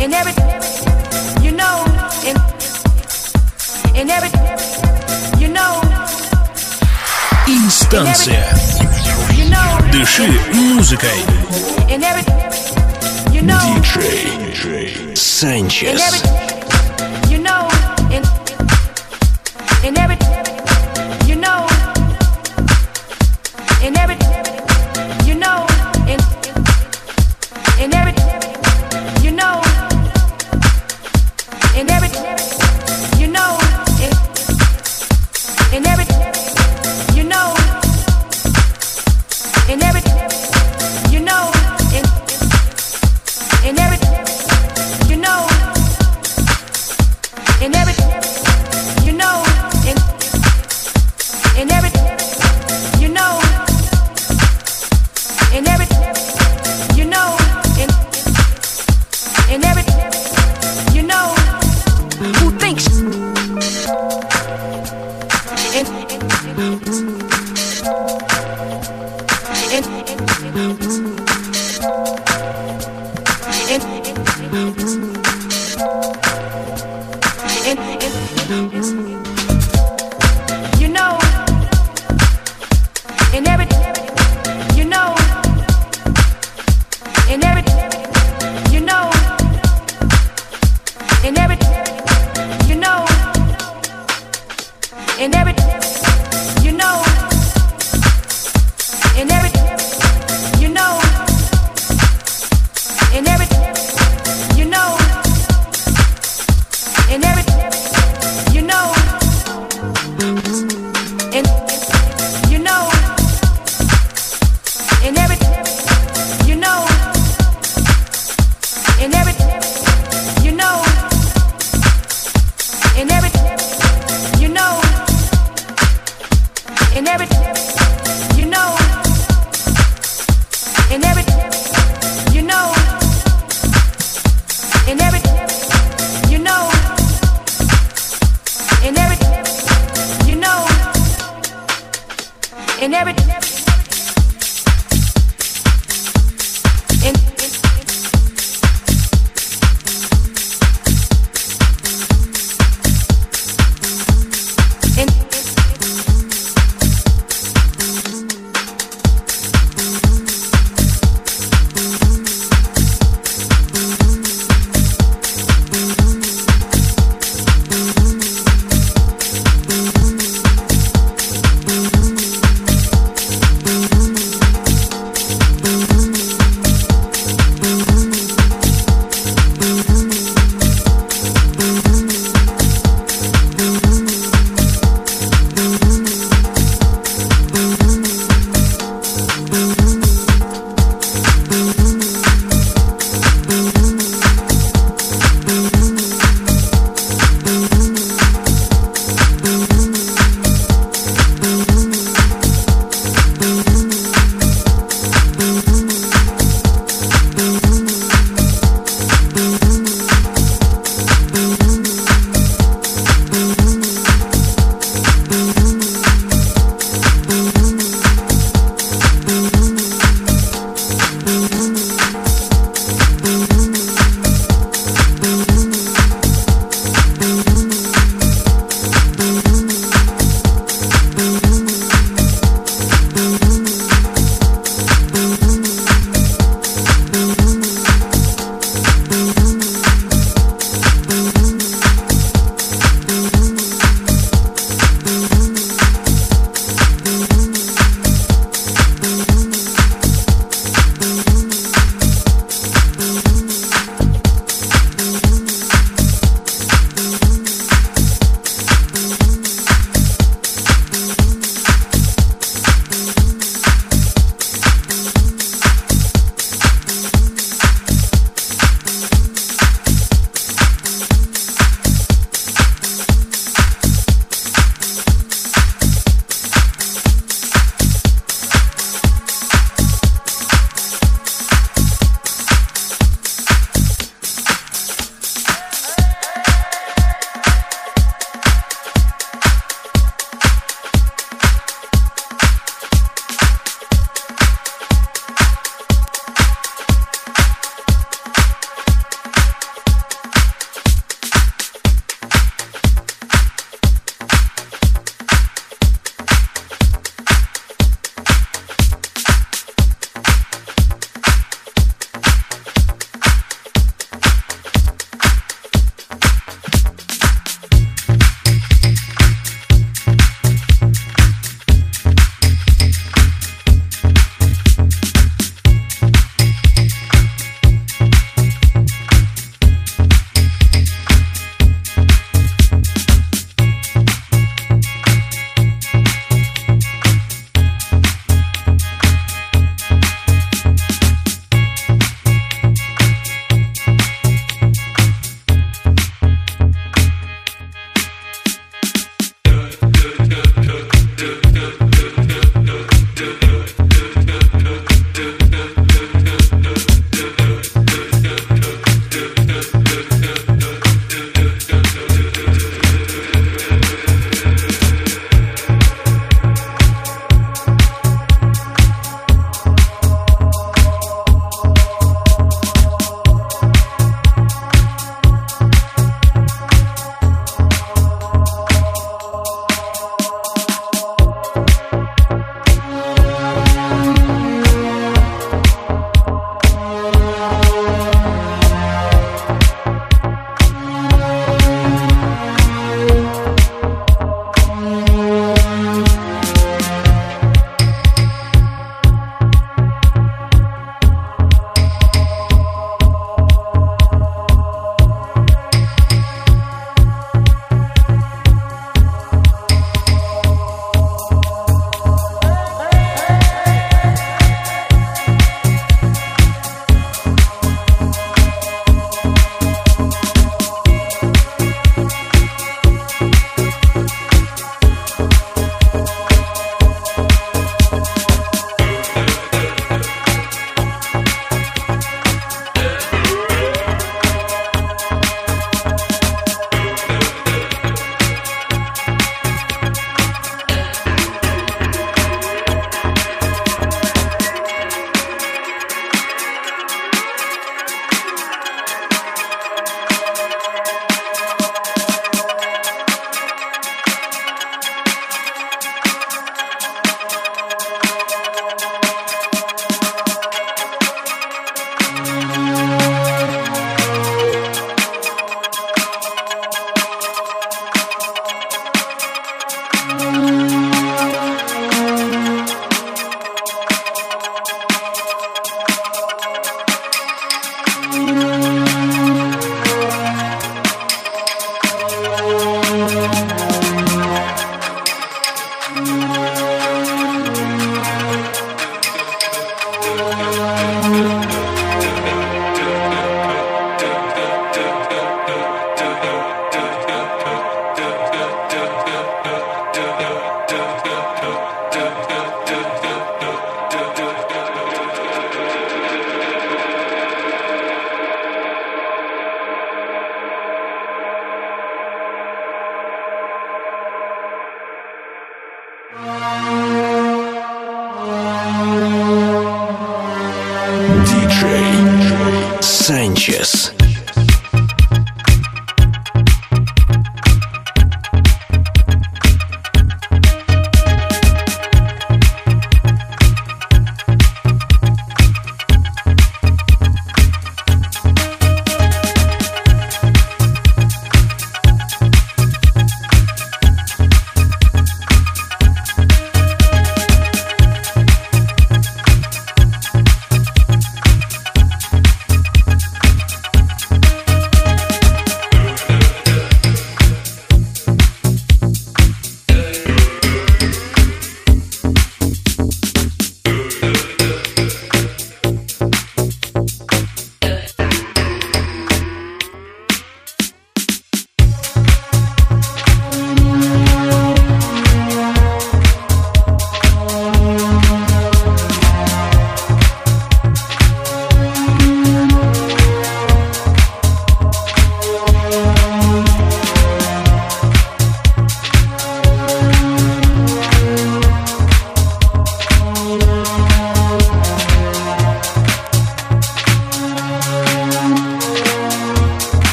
in every you know in in every you know Инстанция. Дыши музыкой. DJ Санчес. In every, you know, in, in every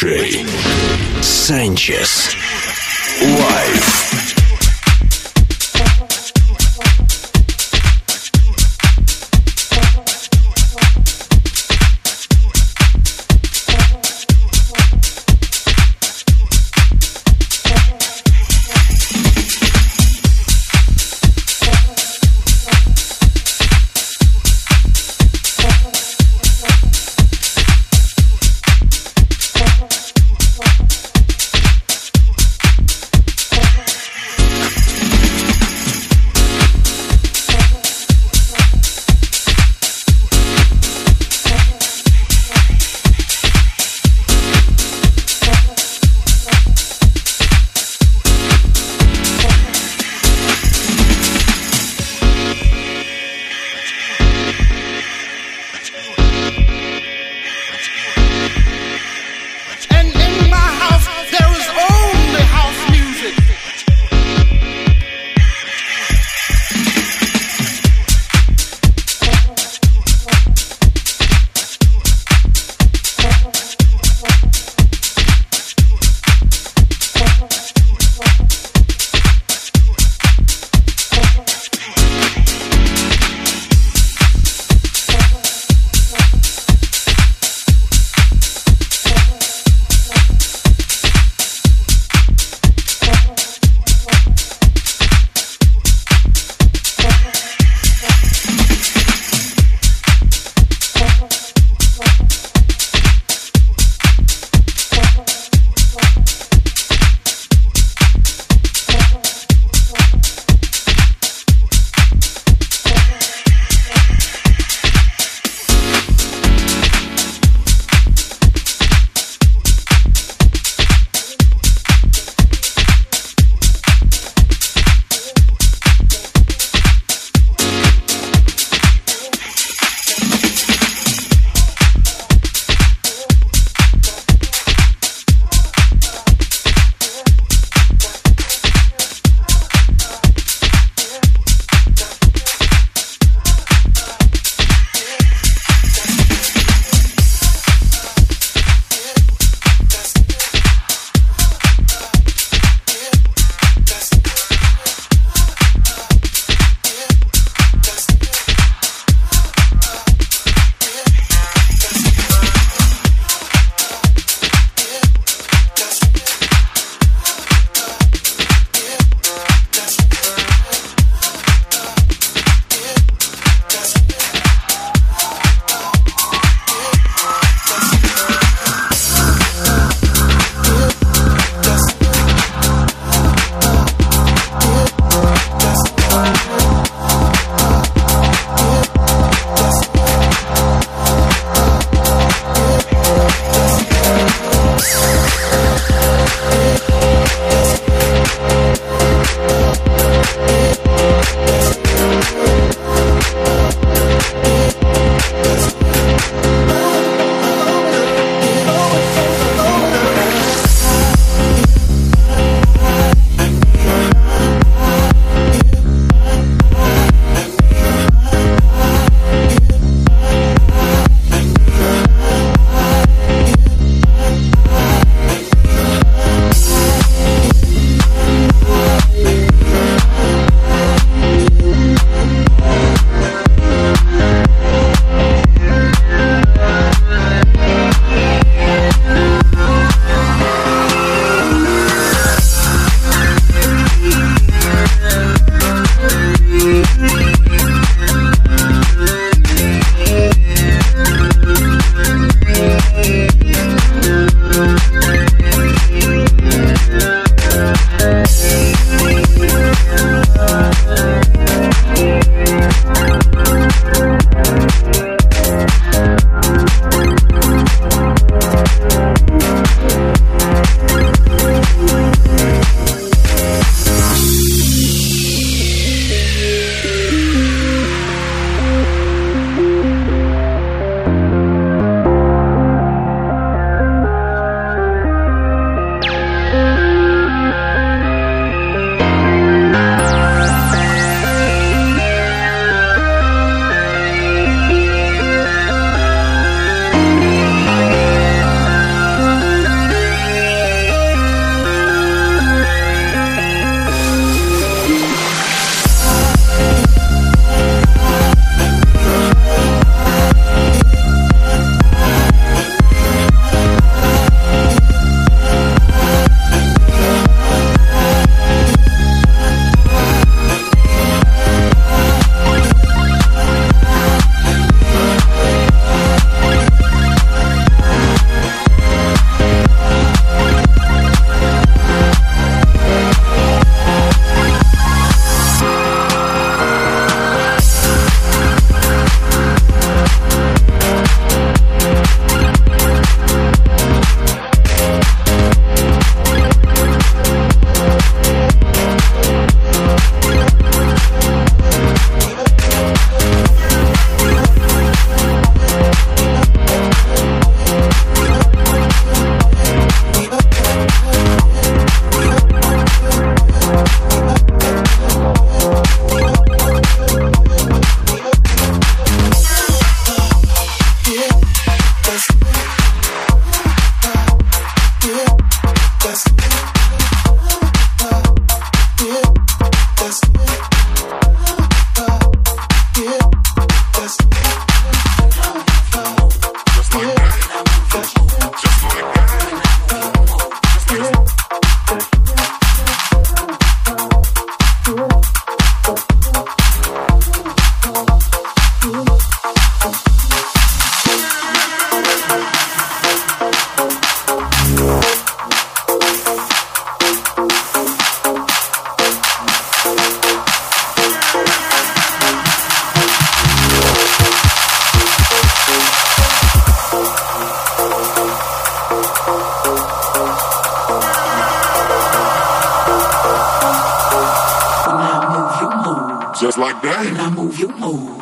Диджей Санчес Лайв.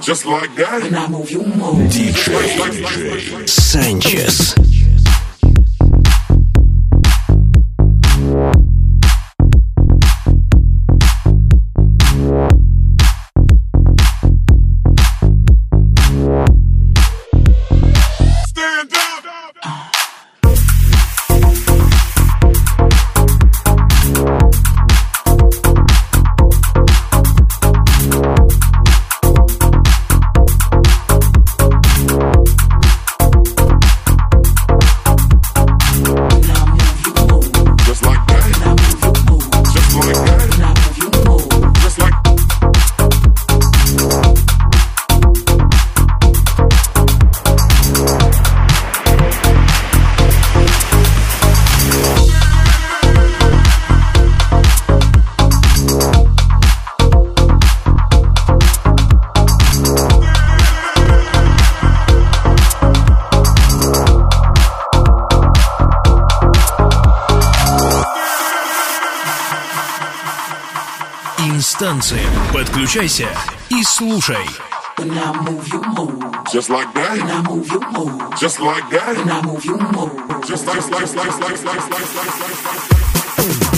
Just like that. Переключайся и слушай. When I move, you move. Just like that. When I move, you move. Just like that. When I move, you move. Just like, just like, just like, just like, just like, just like, just like.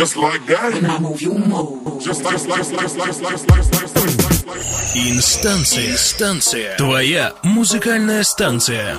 Just like that. And I move, you move. Just like, like, like, like, like, like, like, like. Инстанция. Инстанция. Твоя музыкальная станция.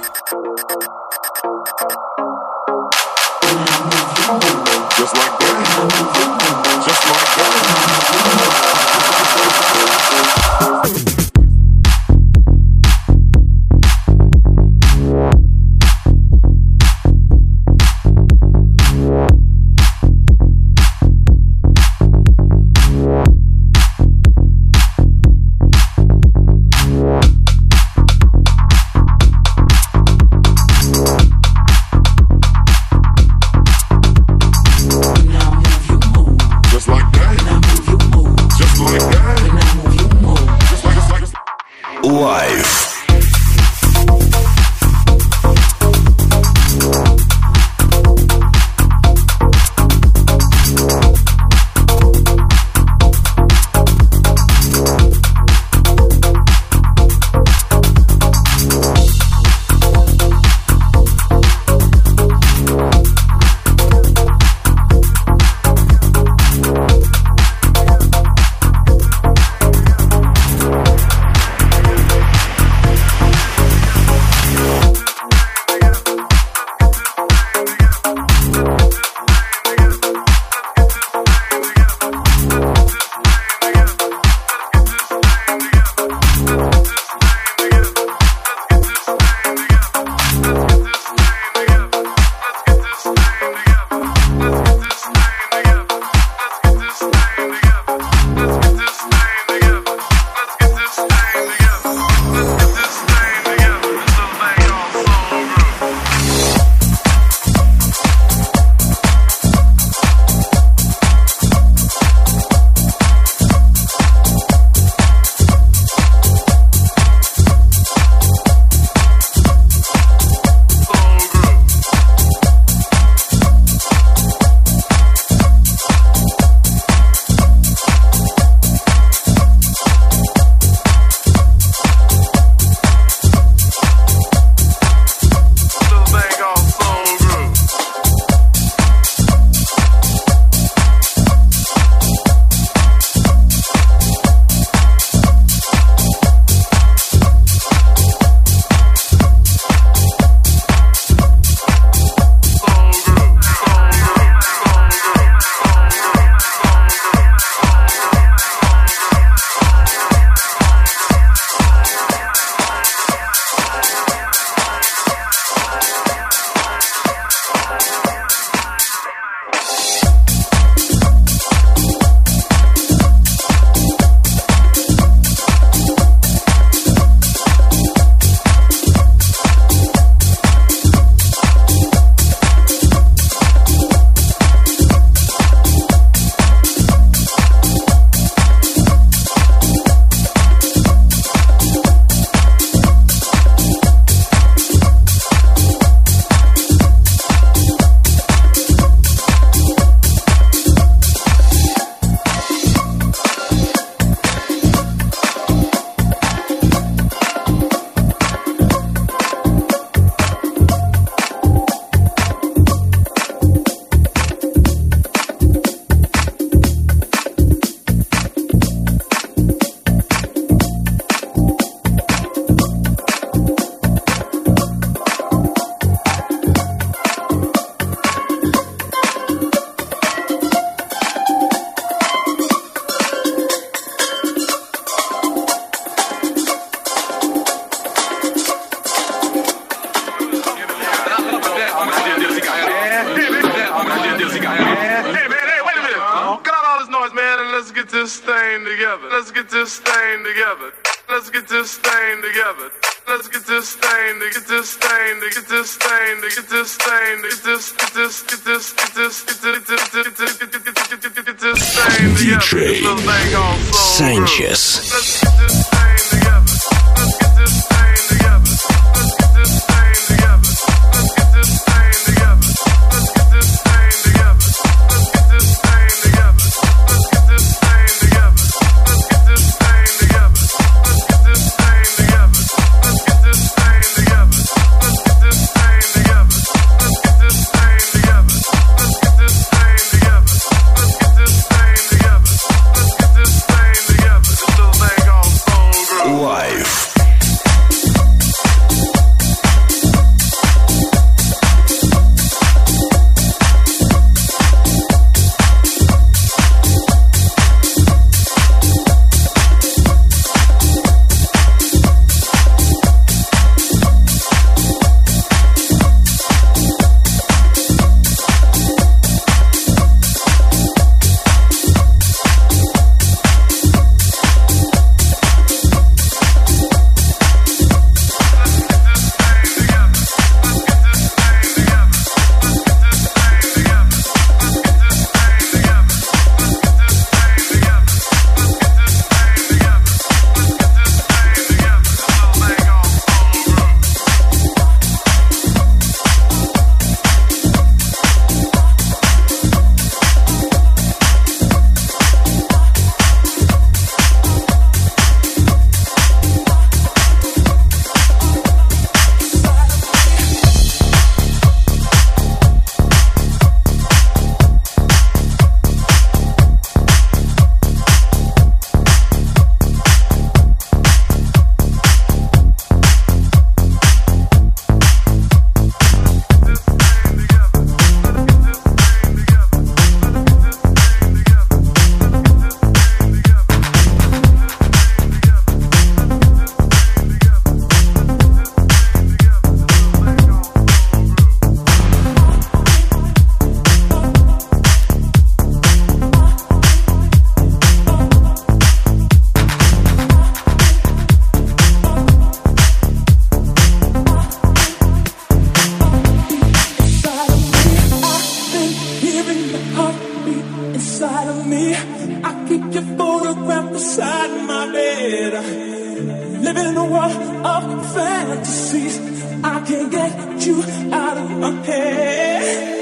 world of fantasies. I can't get you out of my head.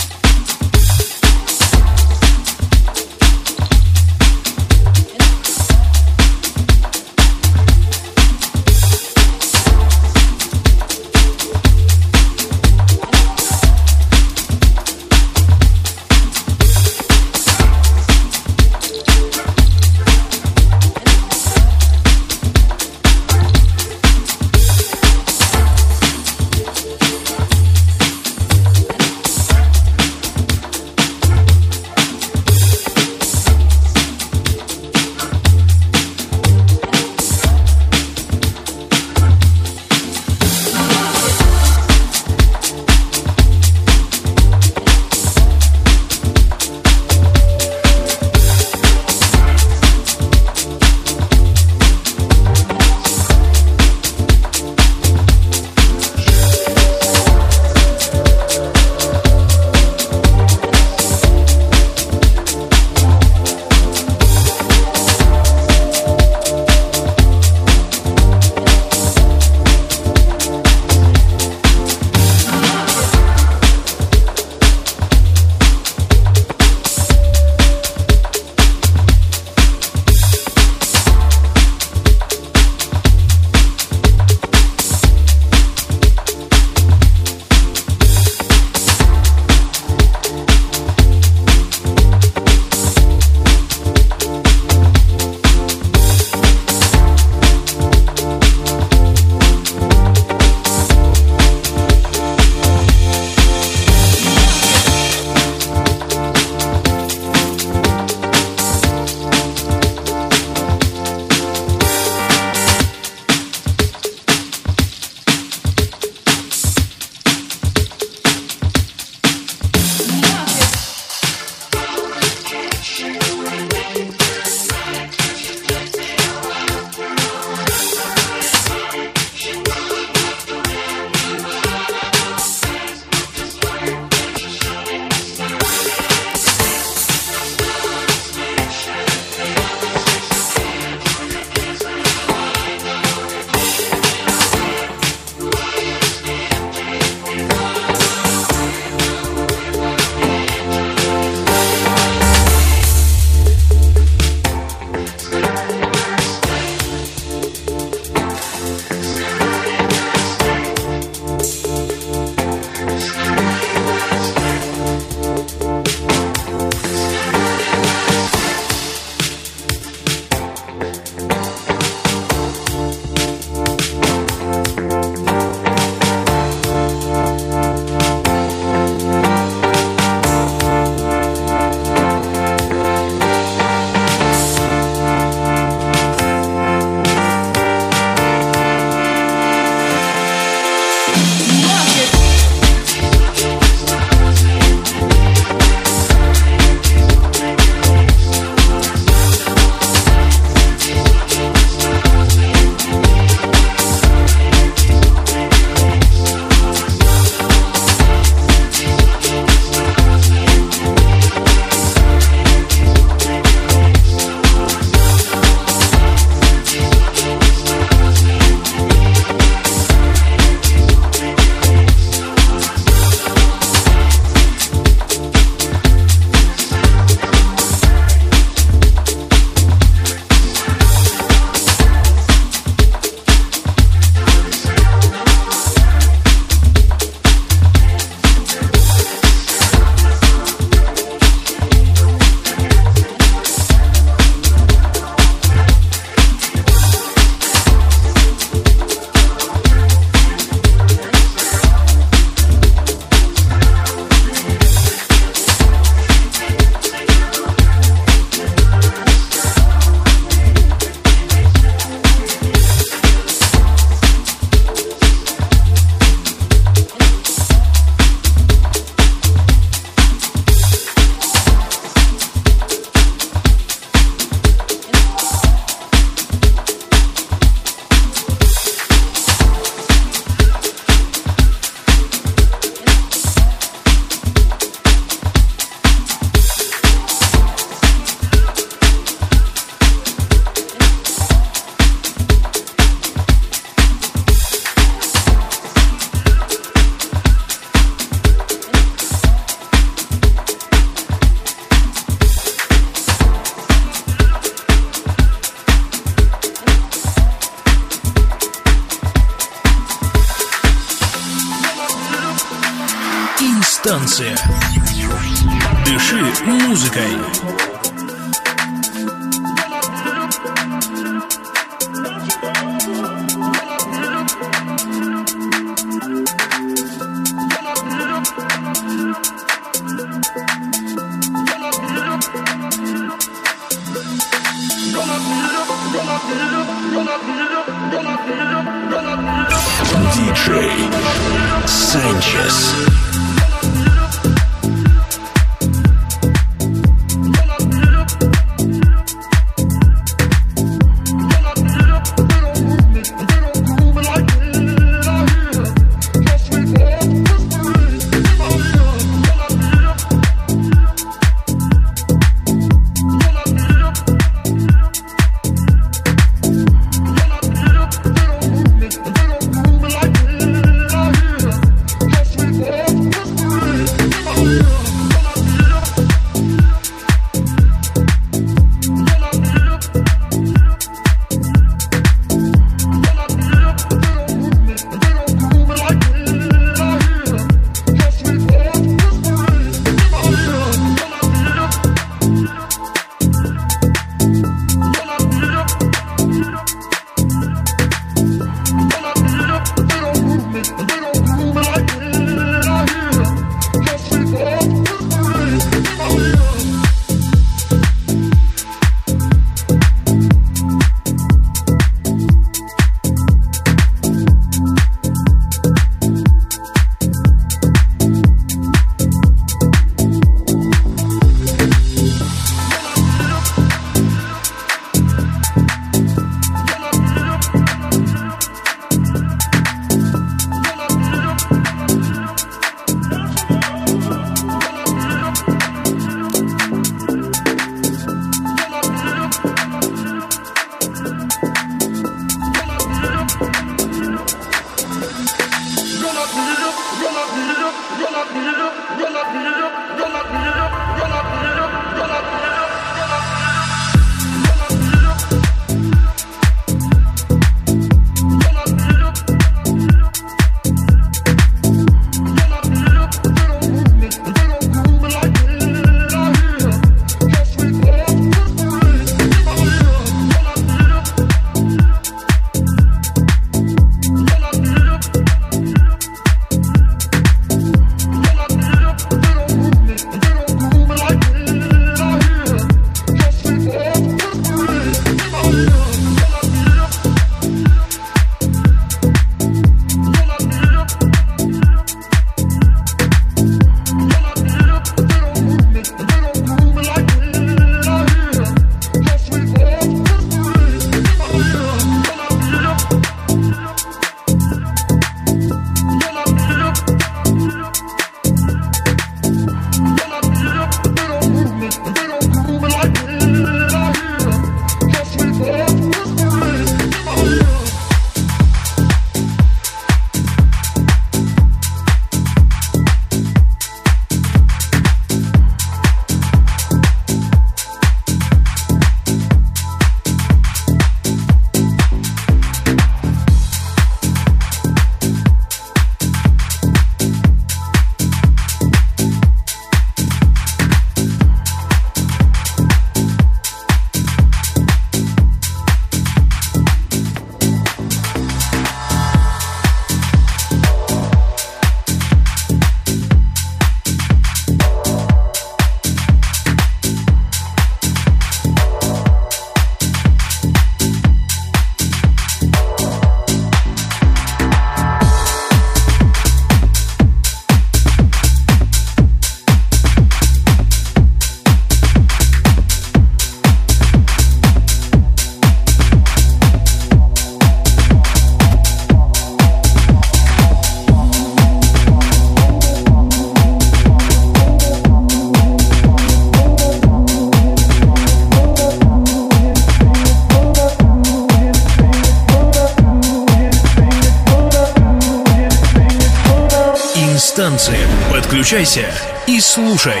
Подключайся и слушай.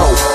Wanna